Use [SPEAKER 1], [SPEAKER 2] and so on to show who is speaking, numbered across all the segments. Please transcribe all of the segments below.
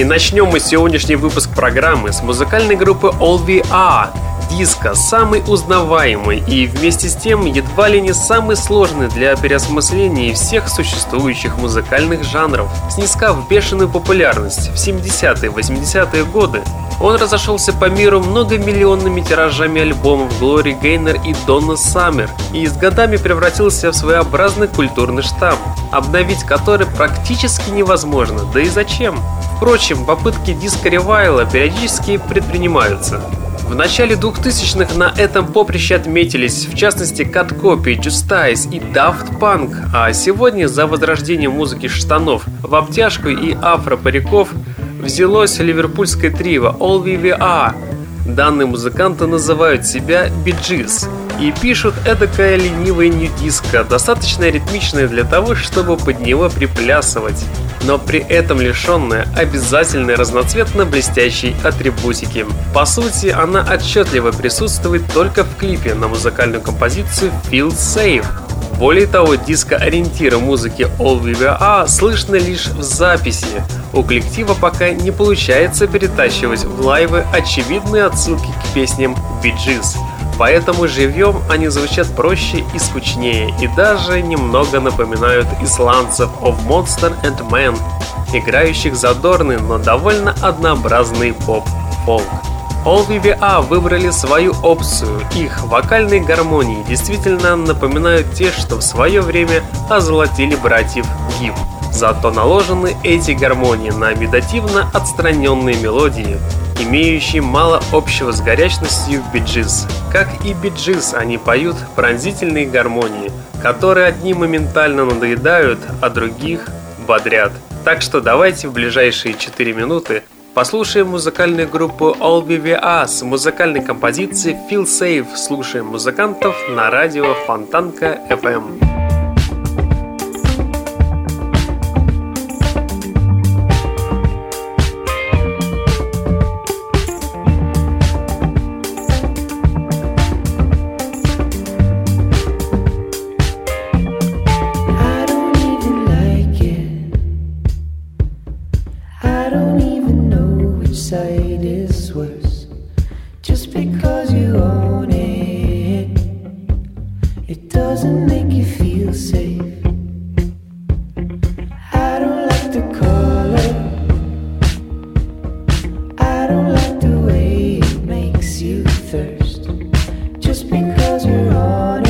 [SPEAKER 1] и начнем мы сегодняшний выпуск программы с музыкальной группы All VR. Диско самый узнаваемый и вместе с тем едва ли не самый сложный для переосмысления всех существующих музыкальных жанров, снискав бешеную популярность в 70-е 80-е годы. Он разошелся по миру многомиллионными тиражами альбомов Глори Гейнер и Донна Саммер и с годами превратился в своеобразный культурный штамм, обновить который практически невозможно, да и зачем? Впрочем, попытки диско-ревайла периодически предпринимаются. В начале 2000-х на этом поприще отметились, в частности, Copy, Justice и Daft Punk, а сегодня за возрождение музыки штанов в обтяжку и афро-париков взялось ливерпульское трио All VVA. Данные музыканты называют себя Биджис и пишут эдакое ленивое нью-диско, достаточно ритмичное для того, чтобы под него приплясывать, но при этом лишенное обязательной разноцветно-блестящей атрибутики. По сути, она отчетливо присутствует только в клипе на музыкальную композицию Feel Safe, более того, диско-ориентира музыки All VVA слышно лишь в записи. У коллектива пока не получается перетащивать в лайвы очевидные отсылки к песням Bee Gees. Поэтому живьем они звучат проще и скучнее, и даже немного напоминают исландцев of Monster and Man, играющих задорный, но довольно однообразный поп-фолк. All VVA выбрали свою опцию. Их вокальные гармонии действительно напоминают те, что в свое время озолотили братьев Гиб. Зато наложены эти гармонии на медитативно отстраненные мелодии, имеющие мало общего с горячностью биджиз. Как и биджиз, они поют пронзительные гармонии, которые одни моментально надоедают, а других бодрят. Так что давайте в ближайшие 4 минуты Послушаем музыкальную группу All BVA с музыкальной композицией Feel Safe. Слушаем музыкантов на радио Фонтанка FM.
[SPEAKER 2] just because we're on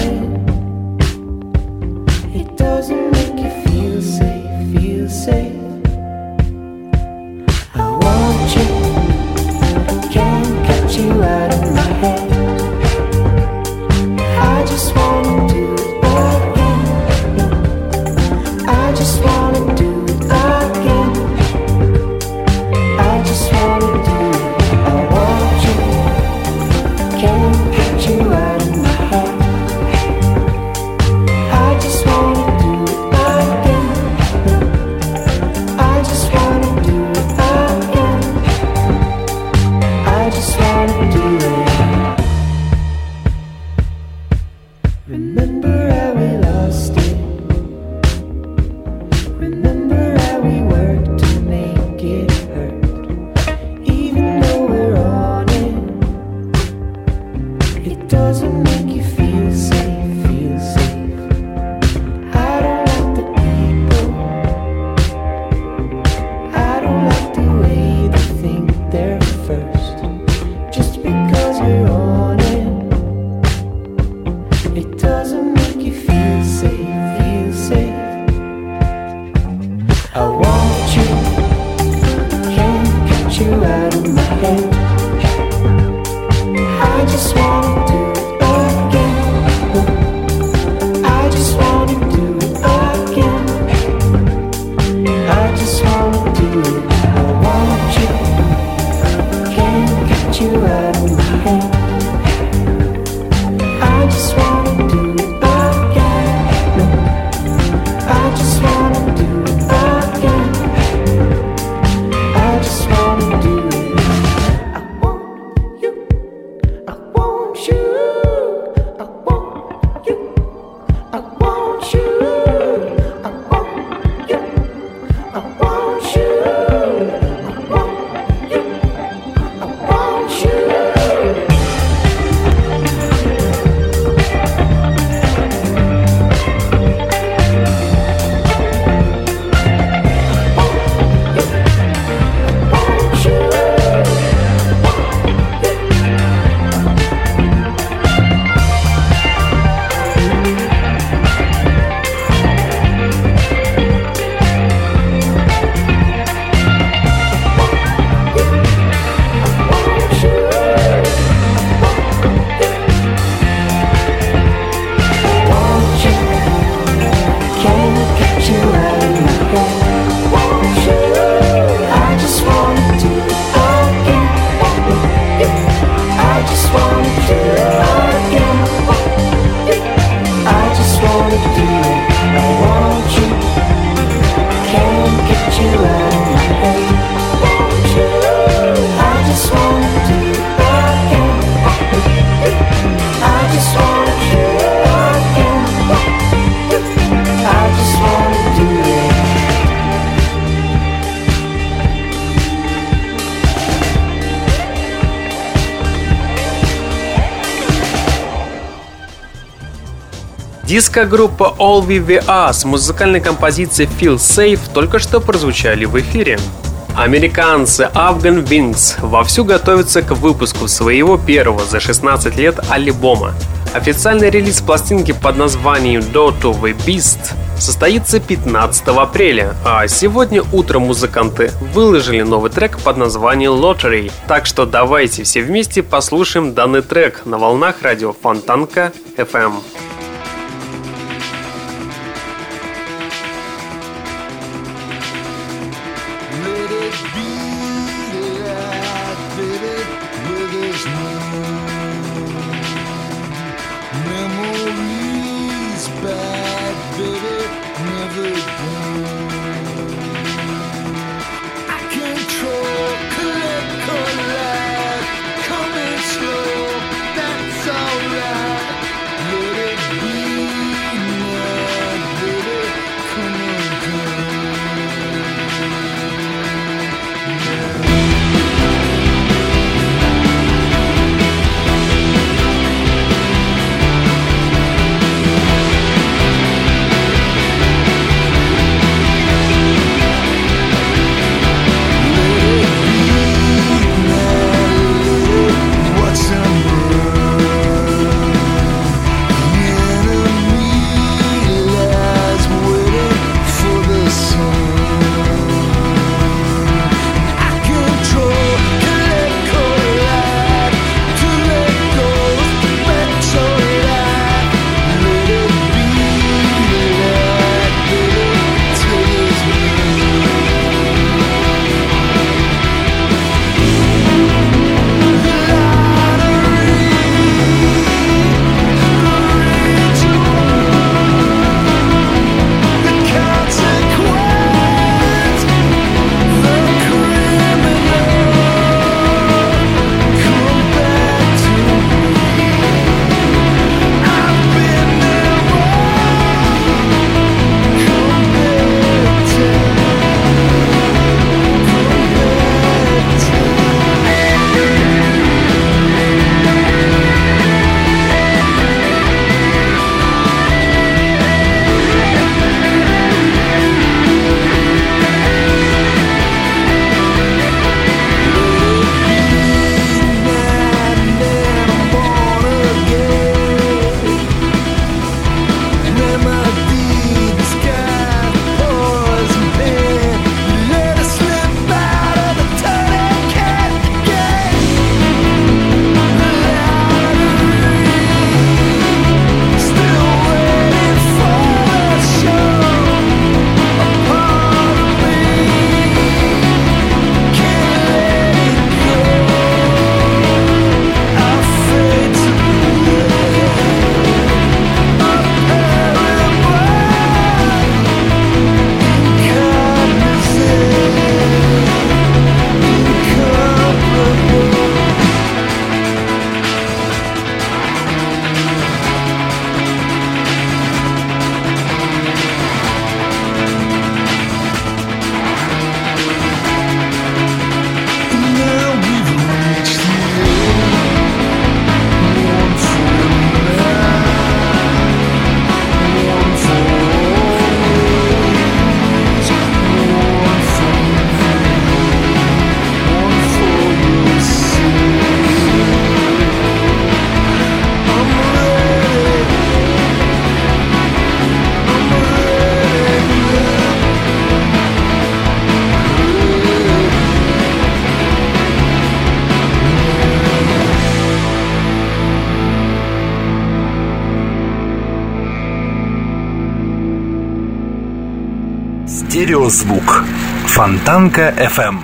[SPEAKER 1] Диско-группа All We We с музыкальной композицией Feel Safe только что прозвучали в эфире. Американцы Afghan Wings вовсю готовятся к выпуску своего первого за 16 лет альбома. Официальный релиз пластинки под названием Dot of a Beast состоится 15 апреля, а сегодня утром музыканты выложили новый трек под названием Lottery. Так что давайте все вместе послушаем данный трек на волнах радио Фонтанка FM.
[SPEAKER 3] Стереозвук. Фонтанка FM.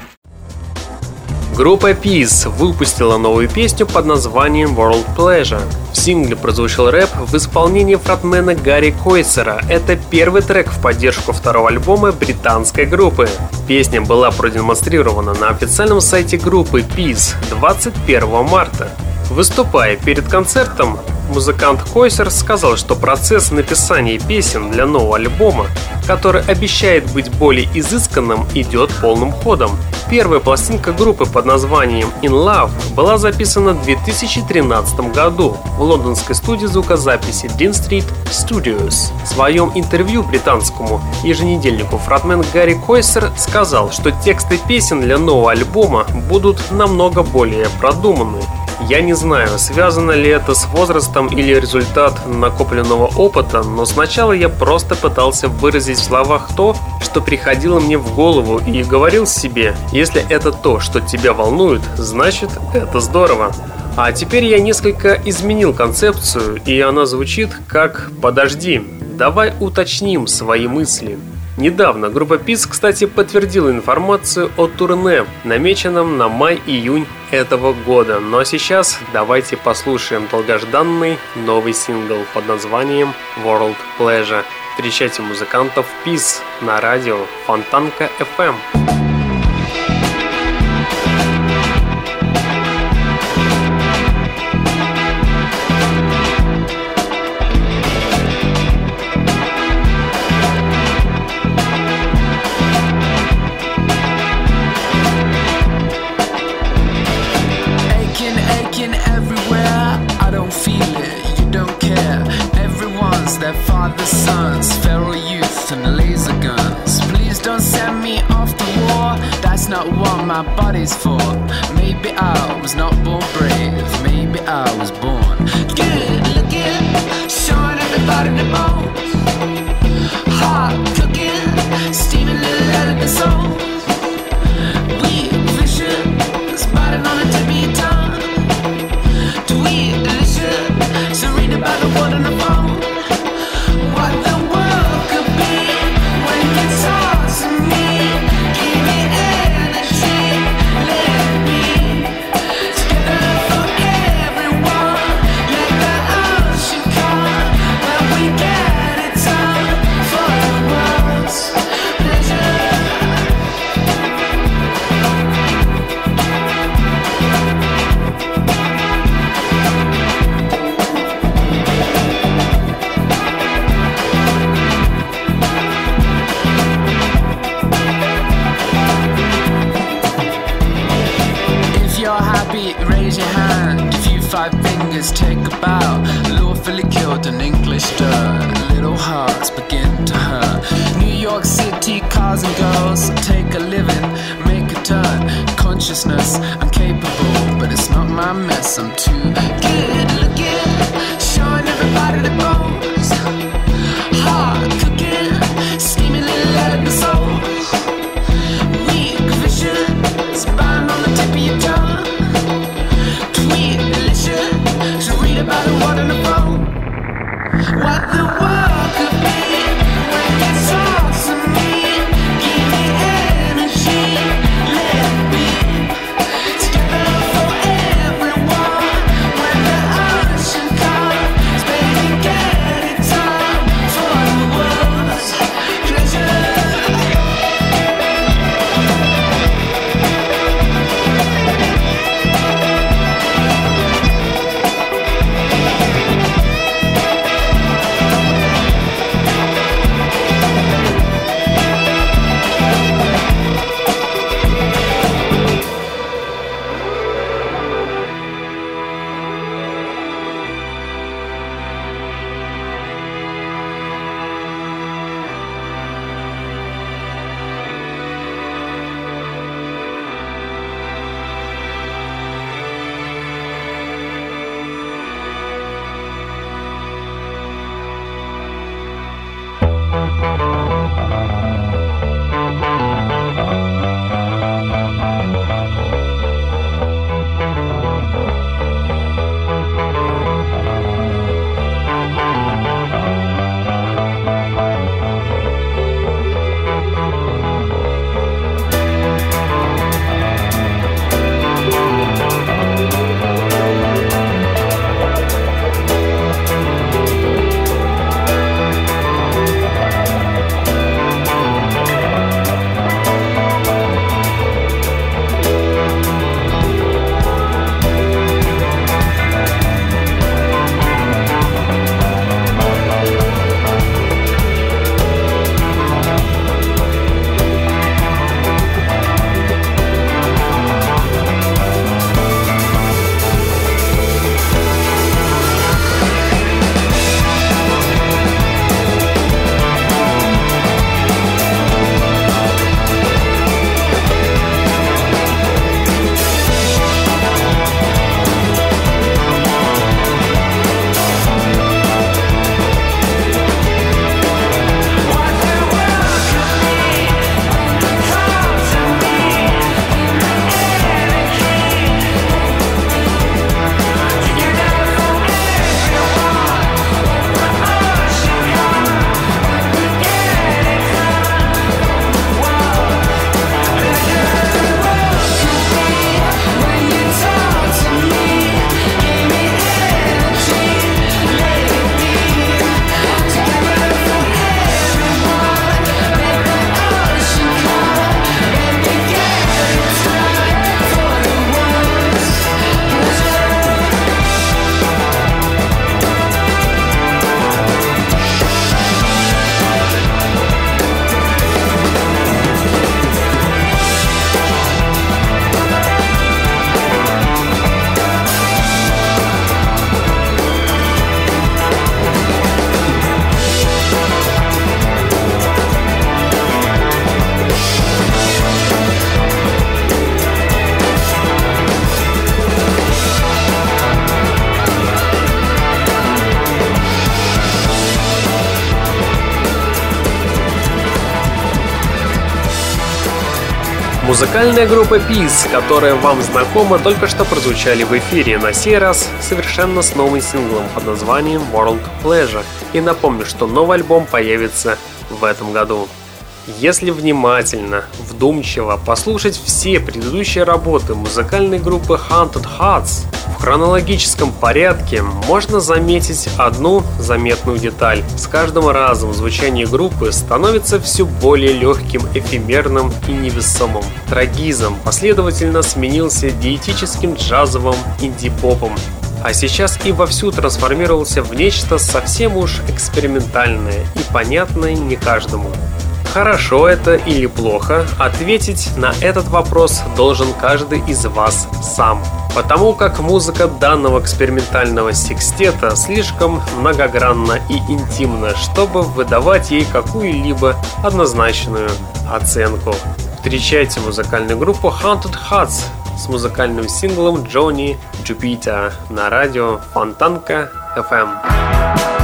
[SPEAKER 1] Группа Peace выпустила новую песню под названием World Pleasure. В сингле прозвучал рэп в исполнении фронтмена Гарри Койсера. Это первый трек в поддержку второго альбома британской группы. Песня была продемонстрирована на официальном сайте группы Peace 21 марта. Выступая перед концертом, музыкант Койсер сказал, что процесс написания песен для нового альбома, который обещает быть более изысканным, идет полным ходом. Первая пластинка группы под названием In Love была записана в 2013 году в лондонской студии звукозаписи Dean Street Studios. В своем интервью британскому еженедельнику фронтмен Гарри Койсер сказал, что тексты песен для нового альбома будут намного более продуманные я не знаю, связано ли это с возрастом или результат накопленного опыта, но сначала я просто пытался выразить в словах то, что приходило мне в голову и говорил себе, если это то, что тебя волнует, значит это здорово. А теперь я несколько изменил концепцию, и она звучит как «подожди, давай уточним свои мысли». Недавно группа ПИС, кстати, подтвердила информацию о турне, намеченном на май-июнь этого года. Но сейчас давайте послушаем долгожданный новый сингл под названием World Pleasure. Встречайте музыкантов ПИС на радио Фонтанка FM.
[SPEAKER 2] their father's sons, feral youth and laser guns. Please don't send me off to war, that's not what my body's for. Maybe I was not born brave, maybe I was born good looking, showing everybody the bones.
[SPEAKER 1] Музыкальная группа Peace, которая вам знакома, только что прозвучали в эфире, на сей раз совершенно с новым синглом под названием World Pleasure. И напомню, что новый альбом появится в этом году. Если внимательно, вдумчиво послушать все предыдущие работы музыкальной группы Haunted Hearts хронологическом порядке, можно заметить одну заметную деталь. С каждым разом звучание группы становится все более легким, эфемерным и невесомым. Трагизм последовательно сменился диетическим джазовым инди-попом, а сейчас и вовсю трансформировался в нечто совсем уж экспериментальное и понятное не каждому. Хорошо это или плохо, ответить на этот вопрос должен каждый из вас сам. Потому как музыка данного экспериментального секстета слишком многогранна и интимна, чтобы выдавать ей какую-либо однозначную оценку. Встречайте музыкальную группу Haunted Huts с музыкальным синглом Johnny Jupiter на радио Фонтанка FM.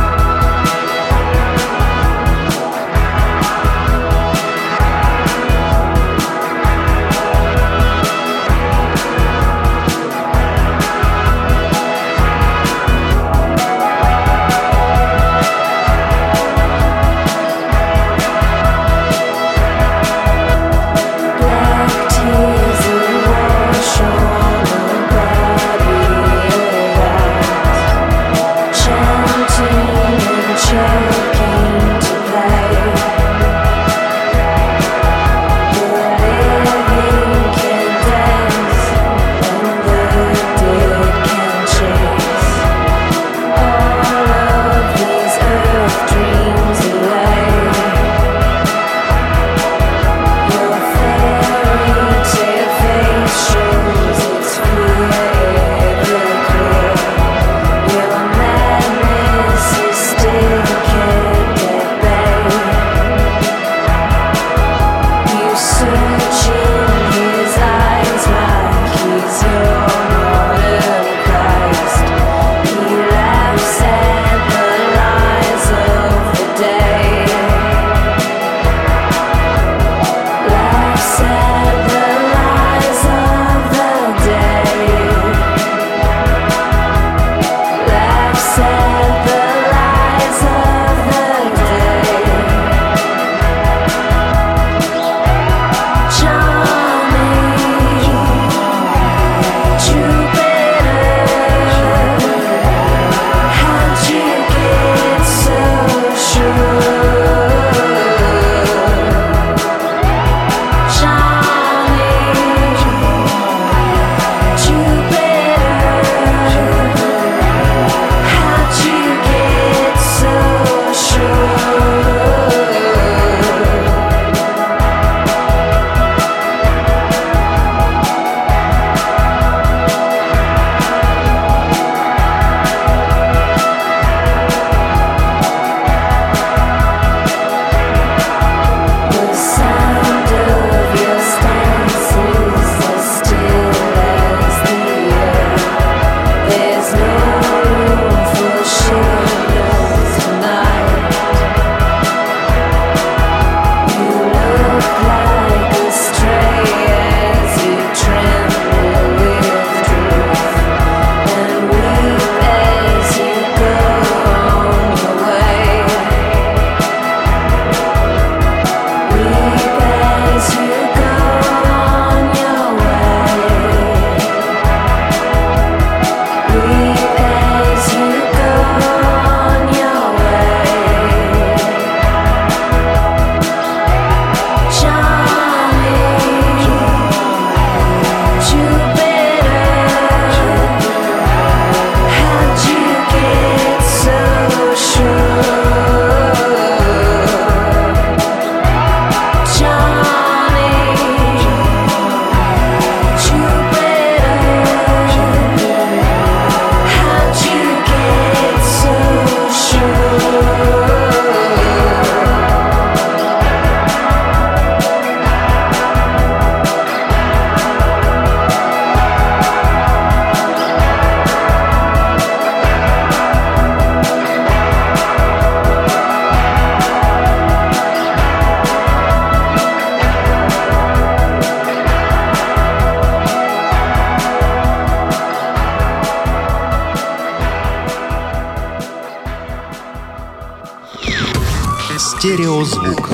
[SPEAKER 4] Стереозвук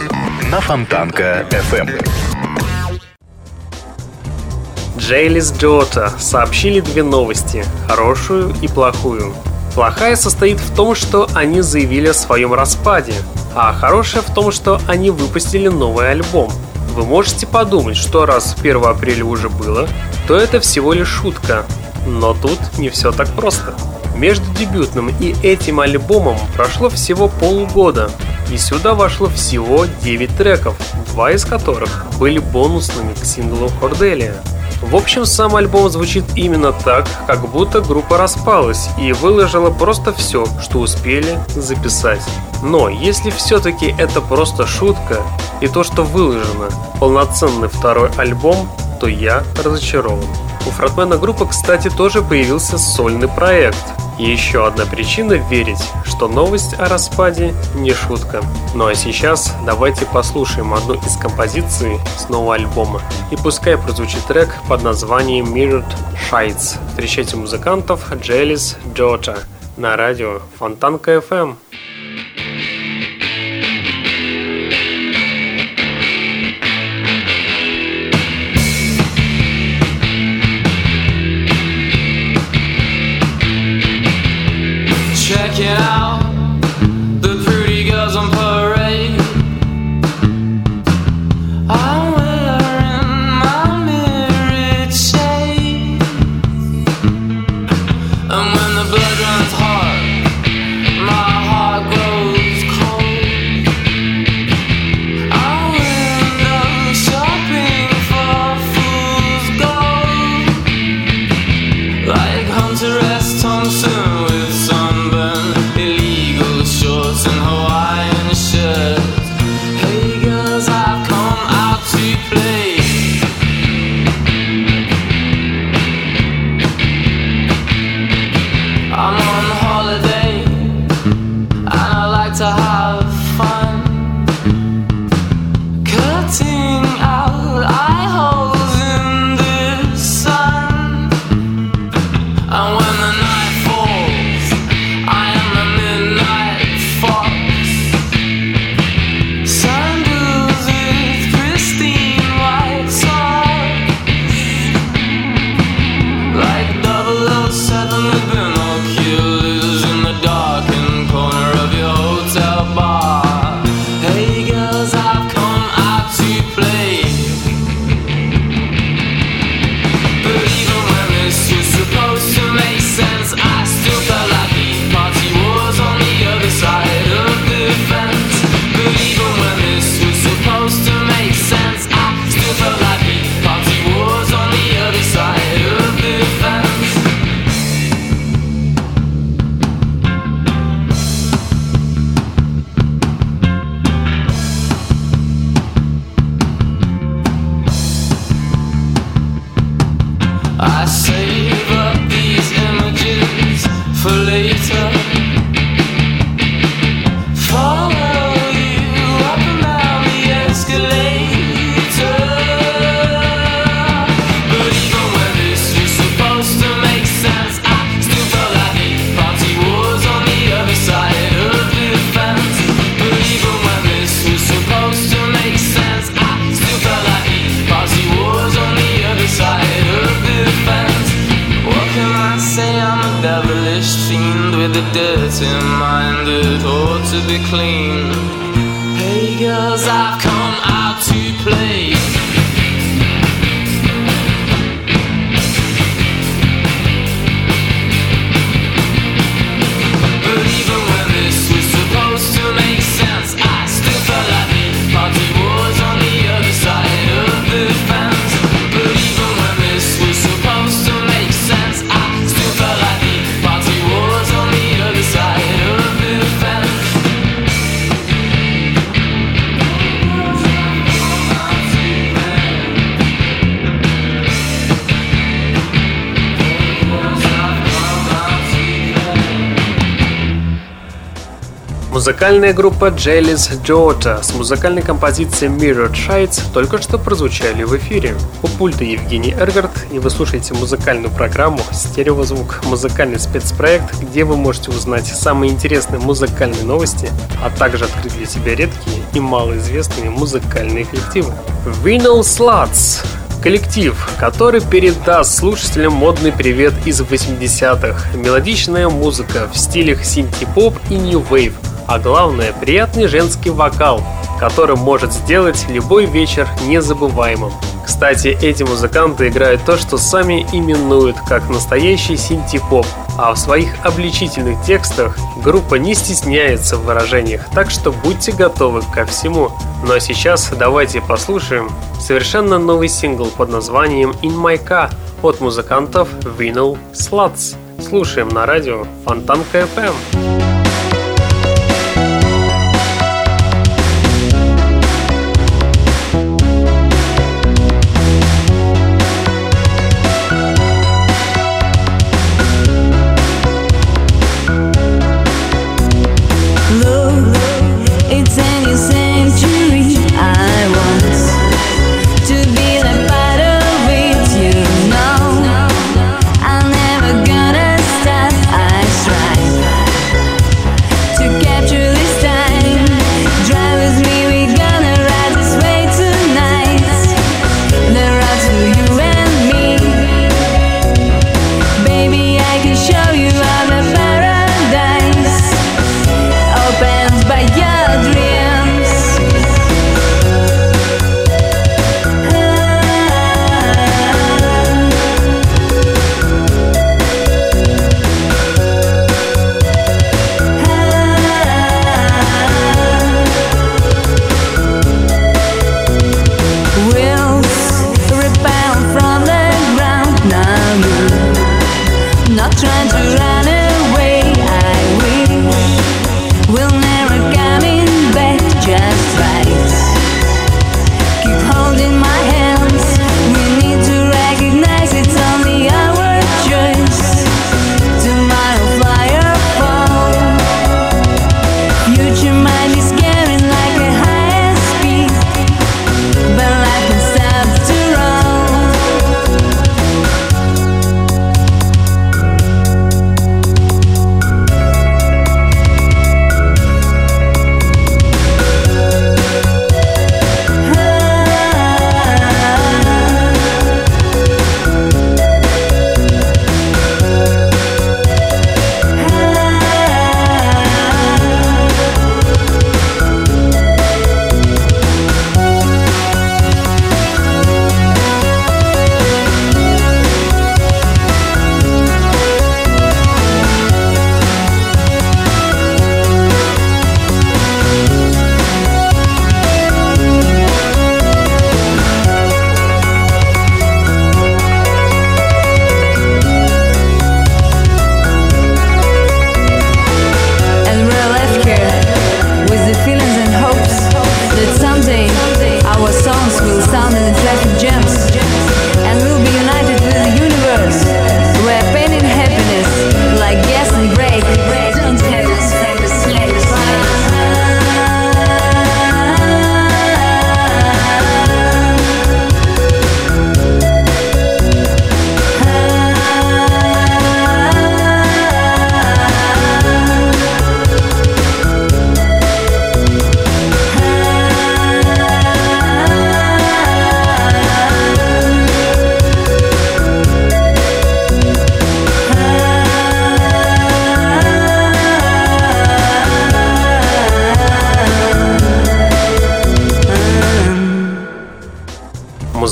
[SPEAKER 4] на Фонтанка FM.
[SPEAKER 5] Джейлис Джота сообщили две новости – хорошую и плохую. Плохая состоит в том, что они заявили о своем распаде, а хорошая в том, что они выпустили новый альбом. Вы можете подумать, что раз 1 апреля уже было, то это всего лишь шутка. Но тут не все так просто. Между дебютным и этим альбомом прошло всего полгода, и сюда вошло всего 9 треков, два из которых были бонусными к синглу Корделия. В общем, сам альбом звучит именно так, как будто группа распалась и выложила просто все, что успели записать. Но если все-таки это просто шутка, и то, что выложено, полноценный второй альбом, то я разочарован. У фронтмена группы, кстати, тоже появился сольный проект. И еще одна причина верить, что новость о распаде не шутка. Ну а сейчас давайте послушаем одну из композиций с нового альбома. И пускай прозвучит трек под названием Mirrored Shites. Встречайте музыкантов Джелис Джорджа на радио Фонтанка FM.
[SPEAKER 1] Музыкальная группа Jelly's Daughter с музыкальной композицией Mirror Shades только что прозвучали в эфире. У пульта Евгений Эргард, и вы слушаете музыкальную программу «Стереозвук» – музыкальный спецпроект, где вы можете узнать самые интересные музыкальные новости, а также открыть для себя редкие и малоизвестные музыкальные коллективы. Vinyl Sluts Коллектив, который передаст слушателям модный привет из 80-х. Мелодичная музыка в стилях синти-поп и нью-вейв, а главное приятный женский вокал, который может сделать любой вечер незабываемым. Кстати, эти музыканты играют то, что сами именуют как настоящий синти-поп, а в своих обличительных текстах группа не стесняется в выражениях, так что будьте готовы ко всему. Ну а сейчас давайте послушаем совершенно новый сингл под названием In My Car от музыкантов Vinyl Sluts. Слушаем на радио Фонтанка FM.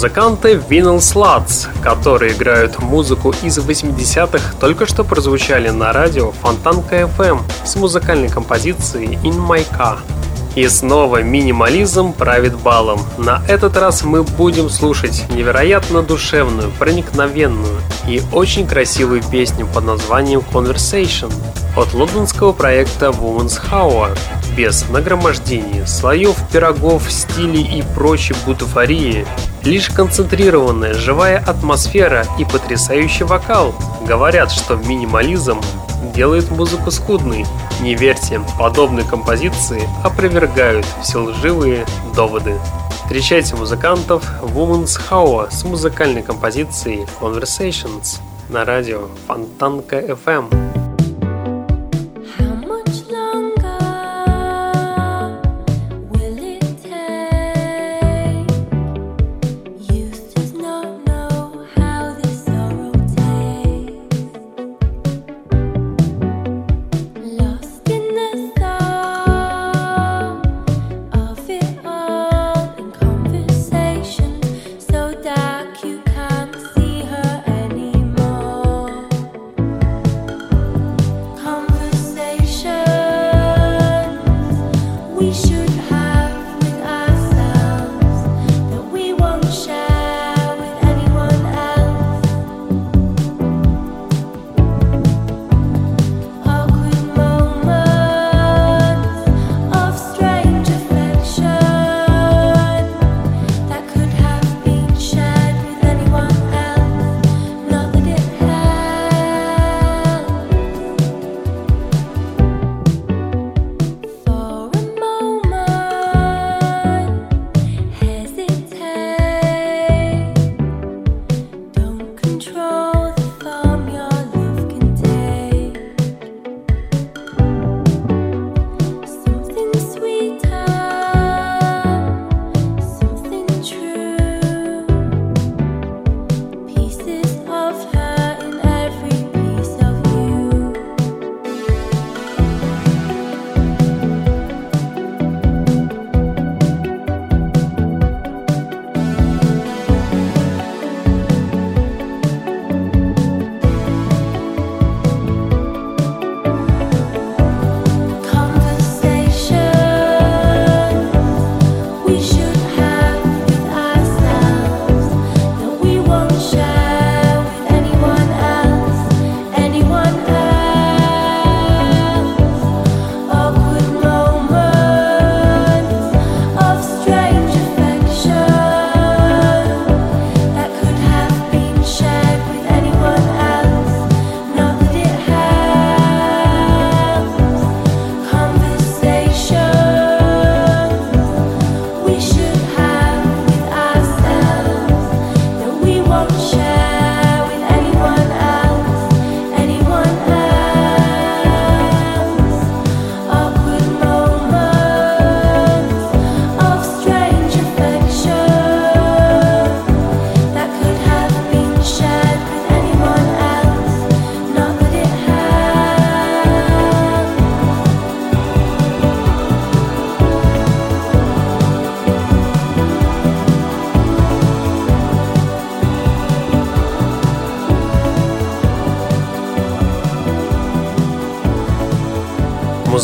[SPEAKER 1] Музыканты Vinyl Sluts, которые играют музыку из 80-х, только что прозвучали на радио Фонтанка FM с музыкальной композицией In My Car. И снова минимализм правит балом. На этот раз мы будем слушать невероятно душевную, проникновенную и очень красивую песню под названием Conversation от лондонского проекта Woman's Hour без нагромождений, слоев, пирогов, стилей и прочей бутафории Лишь концентрированная живая атмосфера и потрясающий вокал говорят, что минимализм
[SPEAKER 2] делает музыку скудной. Не верьте, подобные композиции опровергают все лживые доводы. Встречайте музыкантов Woman's Hour с музыкальной композицией Conversations на радио Фонтанка FM.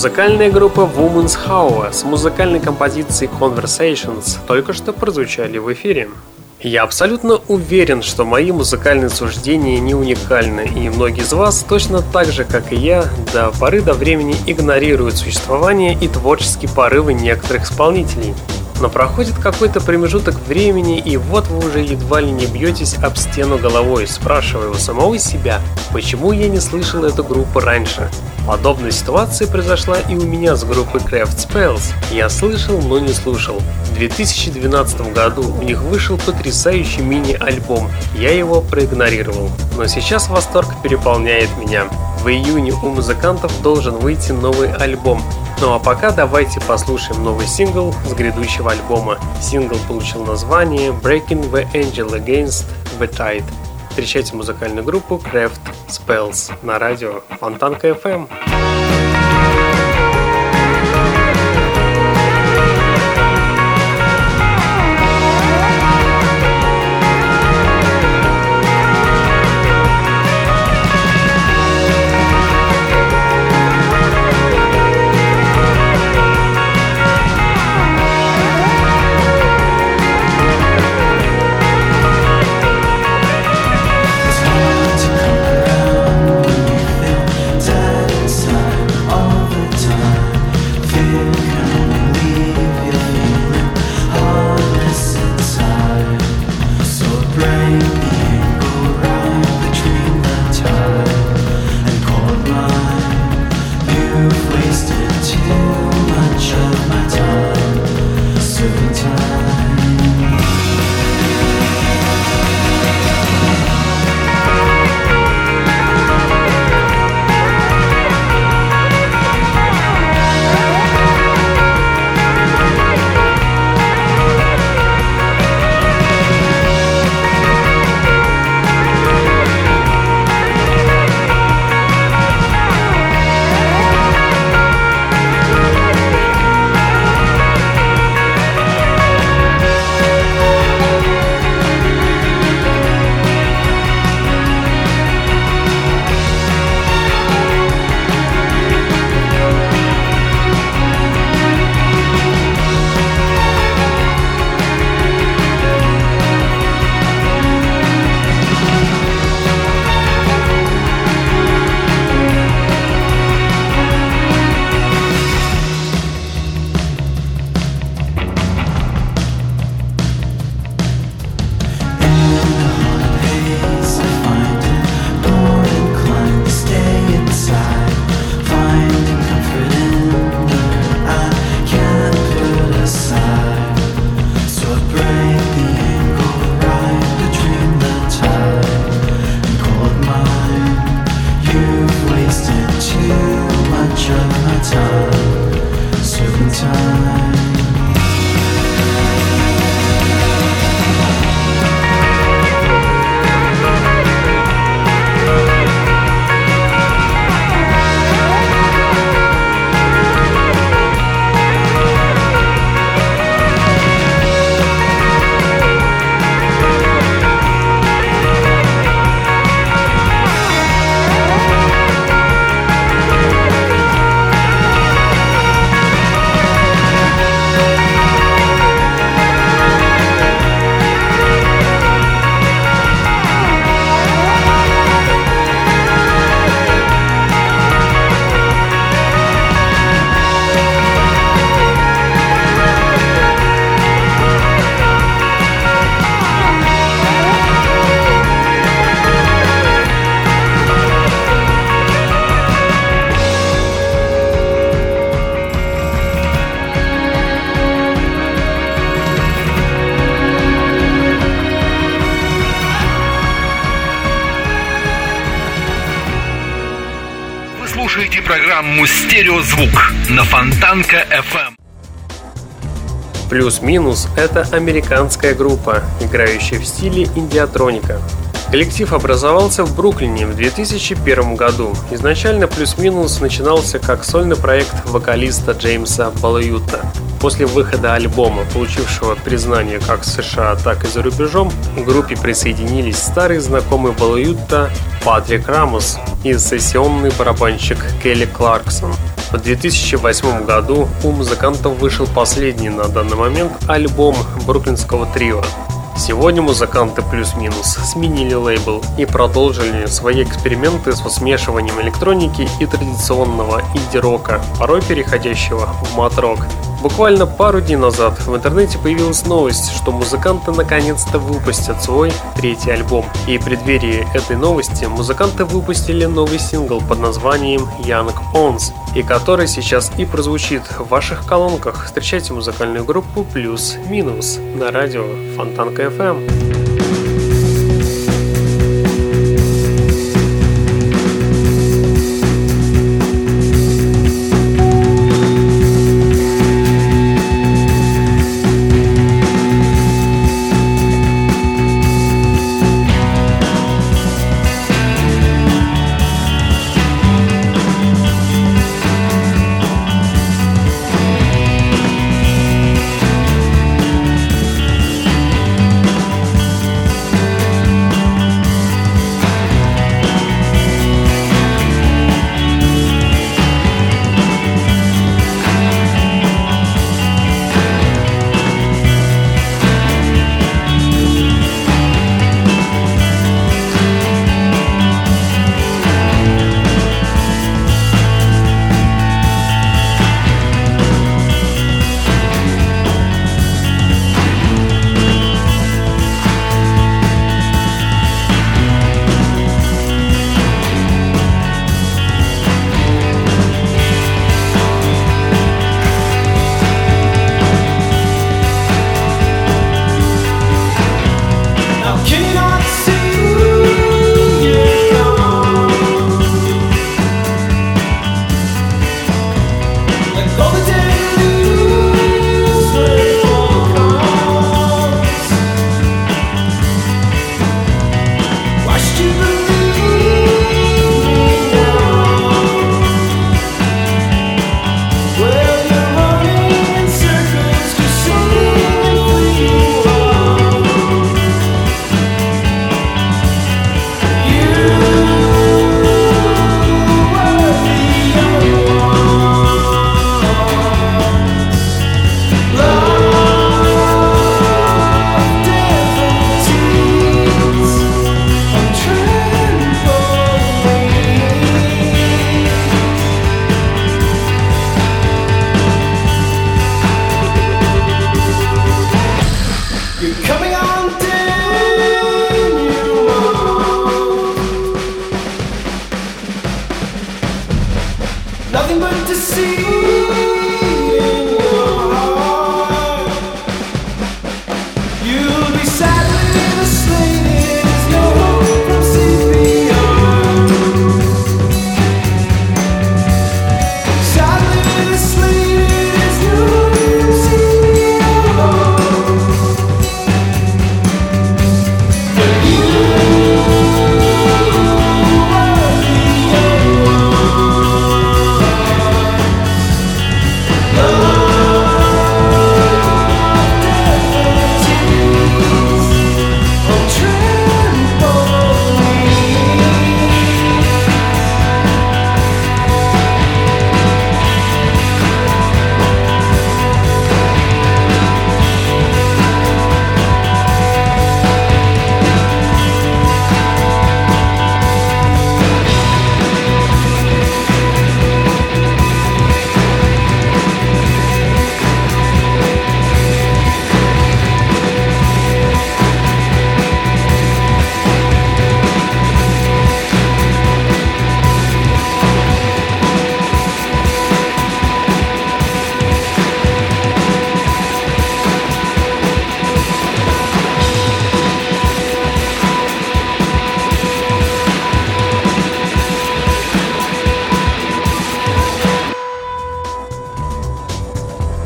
[SPEAKER 2] Музыкальная группа Woman's Hour с музыкальной композицией Conversations только что прозвучали в эфире. Я абсолютно уверен, что мои музыкальные суждения не уникальны, и многие из вас точно так же, как и я, до поры до времени игнорируют существование и творческие порывы некоторых исполнителей. Но проходит какой-то промежуток времени, и вот вы уже едва ли не бьетесь об стену головой, спрашивая у самого себя, почему я не слышал эту группу раньше. Подобная ситуация произошла и у меня с группой Craft Spells. Я слышал, но не слушал. В 2012 году у них вышел потрясающий мини-альбом. Я его проигнорировал. Но сейчас восторг переполняет меня. В июне у музыкантов должен выйти новый альбом. Ну а пока давайте послушаем новый сингл с грядущего альбома. Сингл получил название Breaking the Angel Against the Tide. Встречайте музыкальную группу Craft Spells на радио Фонтанка FM.
[SPEAKER 3] «Стереозвук» на Фонтанка FM.
[SPEAKER 1] Плюс-минус – это американская группа, играющая в стиле индиатроника. Коллектив образовался в Бруклине в 2001 году. Изначально «Плюс-минус» начинался как сольный проект вокалиста Джеймса Балаюта. После выхода альбома, получившего признание как в США, так и за рубежом, к группе присоединились старый знакомый Балаюта Патрик Рамос и сессионный барабанщик Келли Кларксон. В 2008 году у музыкантов вышел последний на данный момент альбом бруклинского трио Сегодня музыканты плюс-минус сменили лейбл и продолжили свои эксперименты с смешиванием электроники и традиционного инди-рока, порой переходящего в мат-рок. Буквально пару дней назад в интернете появилась новость, что музыканты наконец-то выпустят свой третий альбом. И в преддверии этой новости музыканты выпустили новый сингл под названием Young Ons, и который сейчас и прозвучит в ваших колонках. Встречайте музыкальную группу Плюс-Минус на радио Фонтанка FM.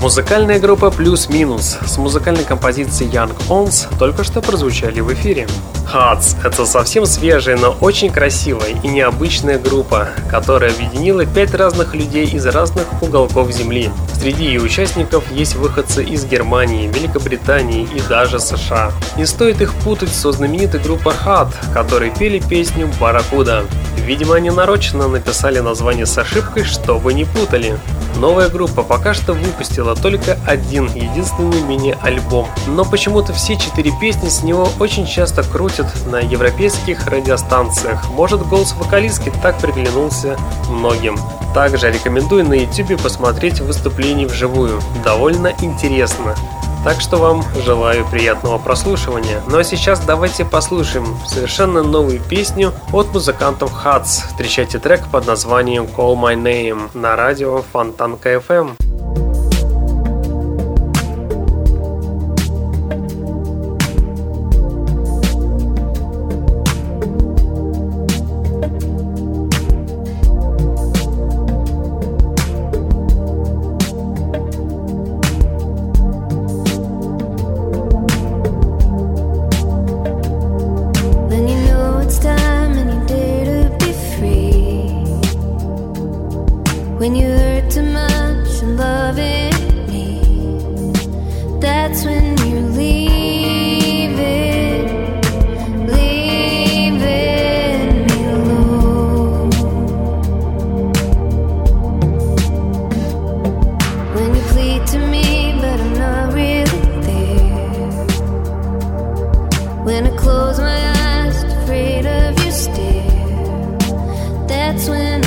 [SPEAKER 2] Музыкальная группа «Плюс-минус» с музыкальной композицией Young Ons только что прозвучали в эфире. Hats — это совсем свежая, но очень красивая и необычная группа, которая объединила пять разных людей из разных уголков Земли. Среди ее участников есть выходцы из Германии, Великобритании и даже США. Не стоит их путать со знаменитой группой Hat, которые пели песню «Барракуда». Видимо, они нарочно написали название с ошибкой, чтобы не путали. Новая группа пока что выпустила только один единственный мини-альбом, но почему-то все четыре песни с него очень часто крутят на европейских радиостанциях. Может голос вокалистки так приглянулся многим. Также рекомендую на YouTube посмотреть выступление вживую. Довольно интересно. Так что вам желаю приятного прослушивания. Ну а сейчас давайте послушаем совершенно новую песню от музыкантов Hats. Встречайте трек под названием Call My Name на радио Фонтанка FM. close my eyes, afraid of you still. That's when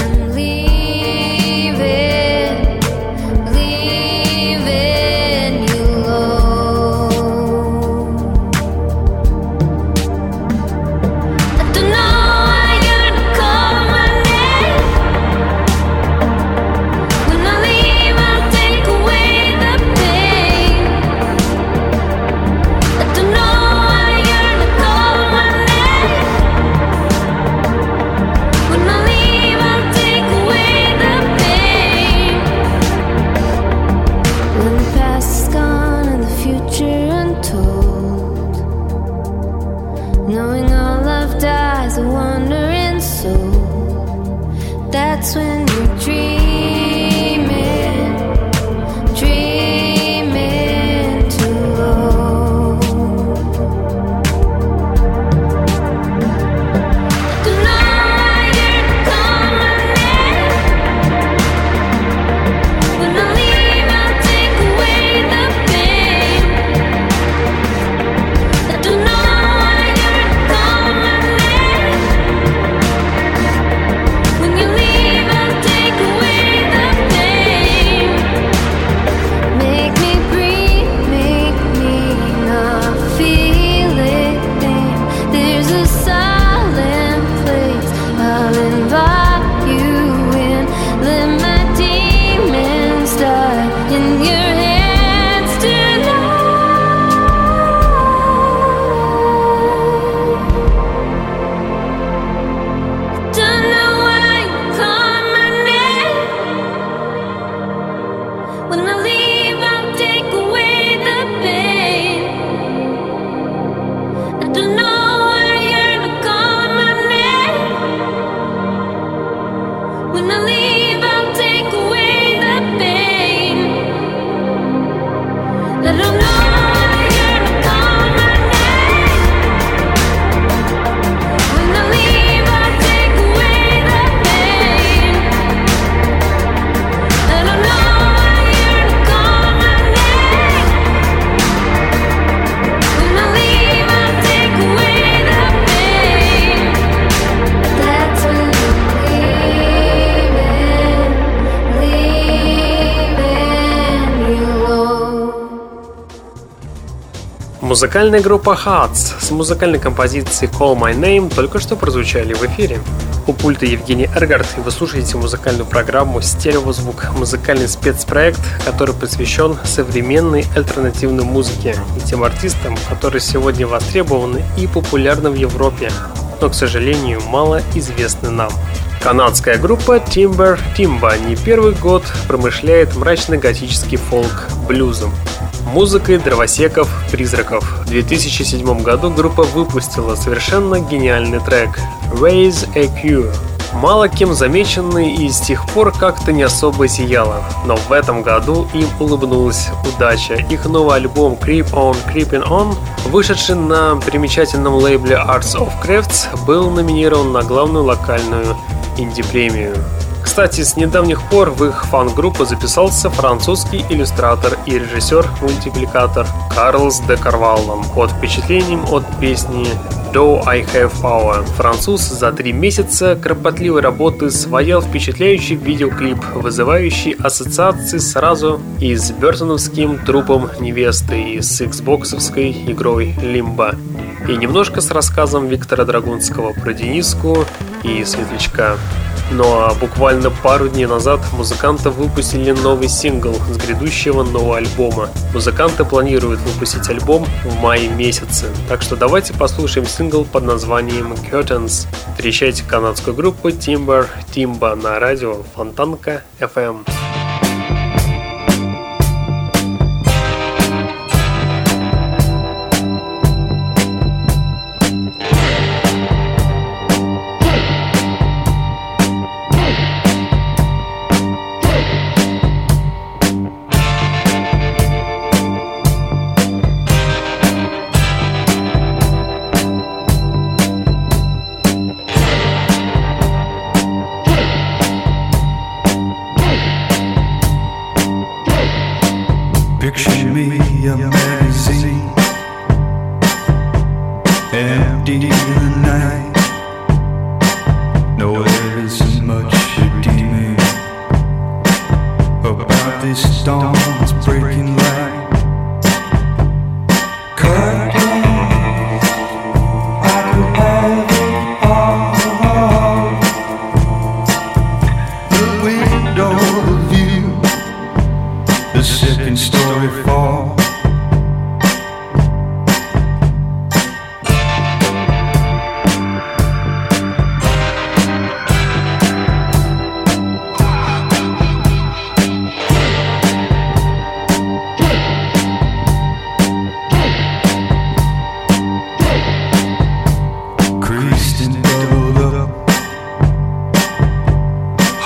[SPEAKER 2] Музыкальная группа Hats с музыкальной композицией Call My Name только что прозвучали в эфире. У пульта Евгений Эргард, и вы слушаете музыкальную программу «Стереозвук» – музыкальный спецпроект, который посвящен современной альтернативной музыке и тем артистам, которые сегодня востребованы и популярны в Европе, но, к сожалению, мало известны нам.
[SPEAKER 1] Канадская группа Timber Timba не первый год промышляет мрачно-готический фолк блюзом. Музыкой дровосеков «Призраков». В 2007 году группа выпустила совершенно гениальный трек «Raise a Cure», мало кем замеченный и с тех пор как-то не особо сияла. Но в этом году им улыбнулась удача. Их новый альбом Creep On Creeping On, вышедший на примечательном лейбле Arts of Crafts, был номинирован на главную локальную инди-премию. Кстати, с недавних пор в их фан-группу записался французский иллюстратор и режиссер-мультипликатор Карлс де Карваллом под впечатлением от песни Do I Have Power. Француз за три месяца кропотливой работы своял впечатляющий видеоклип, вызывающий ассоциации сразу и с бертоновским трупом невесты, и с xboxовской игрой Лимба, и немножко с рассказом Виктора Драгунского про Дениску и Светлячка. Ну а буквально пару дней назад музыканты выпустили новый сингл с грядущего нового альбома. Музыканты планируют выпустить альбом в мае месяце, так что давайте послушаем сингл под названием Curtains. Встречайте канадскую группу Timber Timba на радио Фонтанка FM.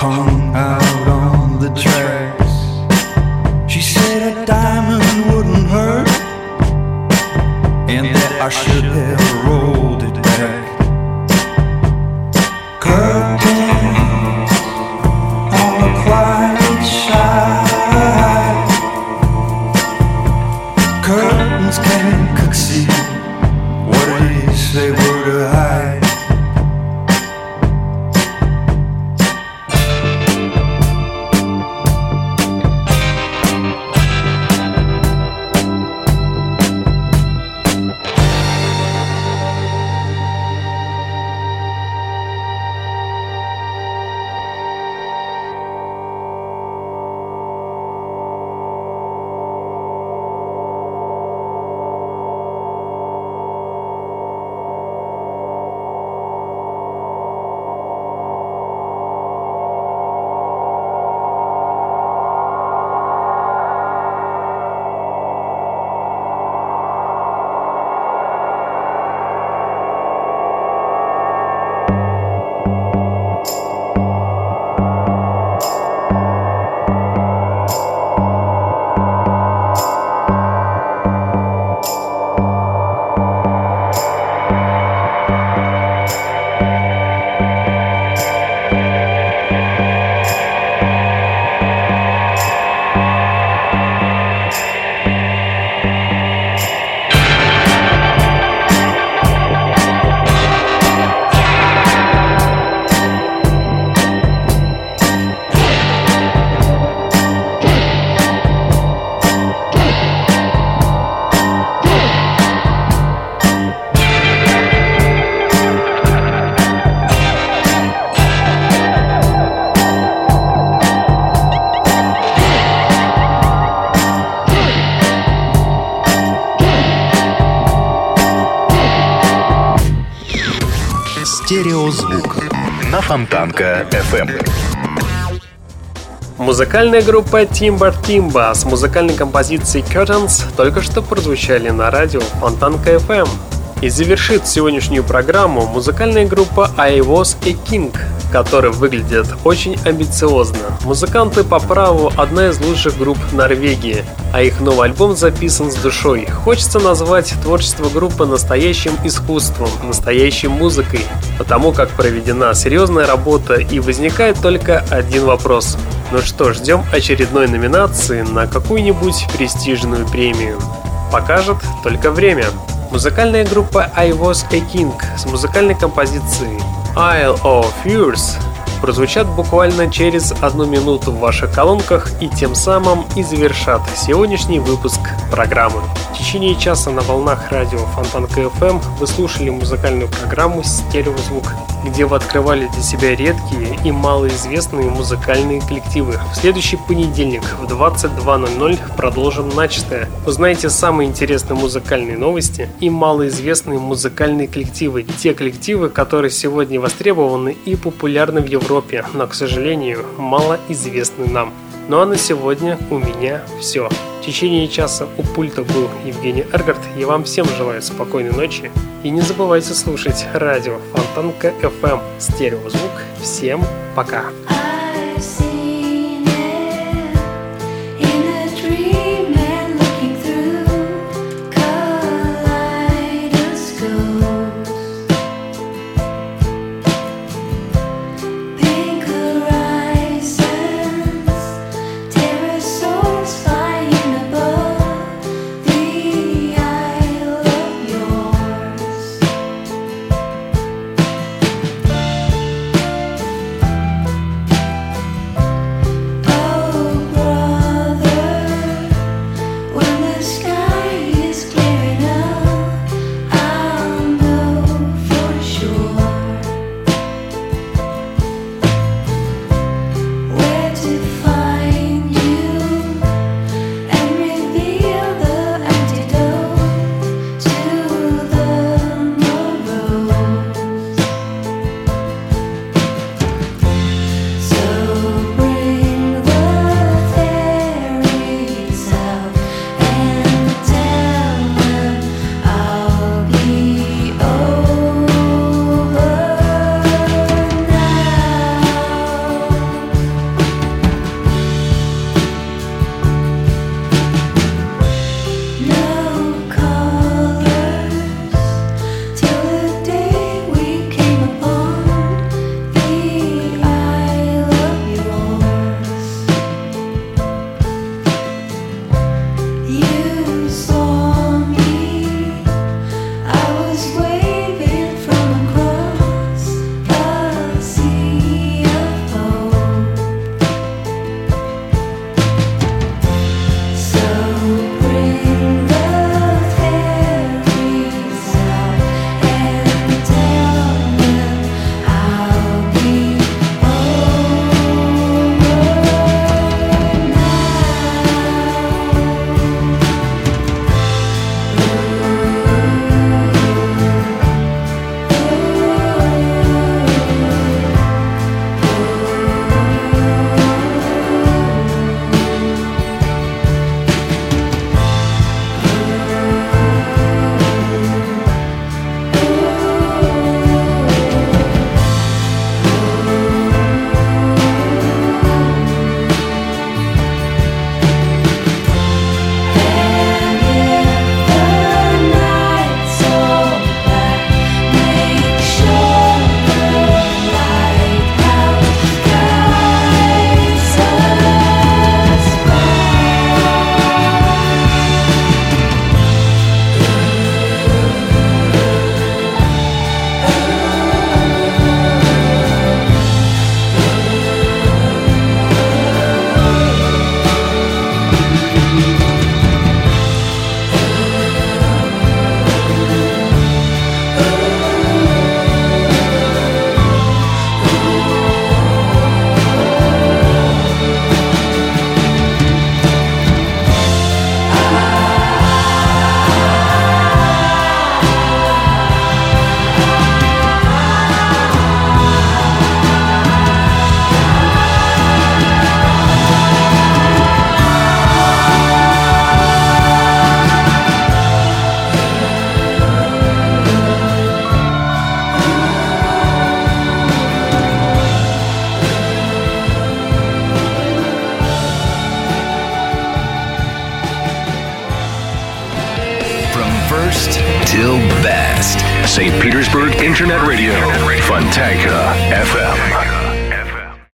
[SPEAKER 6] hung out on the tracks. She said a diamond wouldn't hurt, and that I should have.
[SPEAKER 4] «Радиозвук»
[SPEAKER 3] на Фонтанка FM
[SPEAKER 1] Музыкальная группа Timber Timba с музыкальной композицией Curtains только что прозвучали на радио Фонтанка FM. И завершит сегодняшнюю программу музыкальная группа I Was a King которая выглядит очень амбициозно. Музыканты по праву одна из лучших групп Норвегии, а их новый альбом записан с душой. Хочется назвать творчество группы настоящим искусством, настоящей музыкой, потому как проведена серьезная работа и возникает только один вопрос. Ну что, ждем очередной номинации на какую-нибудь престижную премию. Покажет только время. Музыкальная группа I Was a King с музыкальной композицией Isle of Fears прозвучат буквально через одну минуту в ваших колонках и тем самым и завершат сегодняшний выпуск программы. В течение часа на волнах радио Фонтан КФМ вы слушали музыкальную программу «Стереозвук», где вы открывали для себя редкие и малоизвестные музыкальные коллективы. В следующий понедельник в 22.00 продолжим начатое. Узнаете самые интересные музыкальные новости и малоизвестные музыкальные коллективы. Те коллективы, которые сегодня востребованы и популярны в Европе Европе, но, к сожалению, мало известны нам. Ну а на сегодня у меня все. В течение часа у пульта был Евгений Эргард. Я вам всем желаю спокойной ночи. И не забывайте слушать радио Фонтанка FM Стереозвук. Всем пока. I see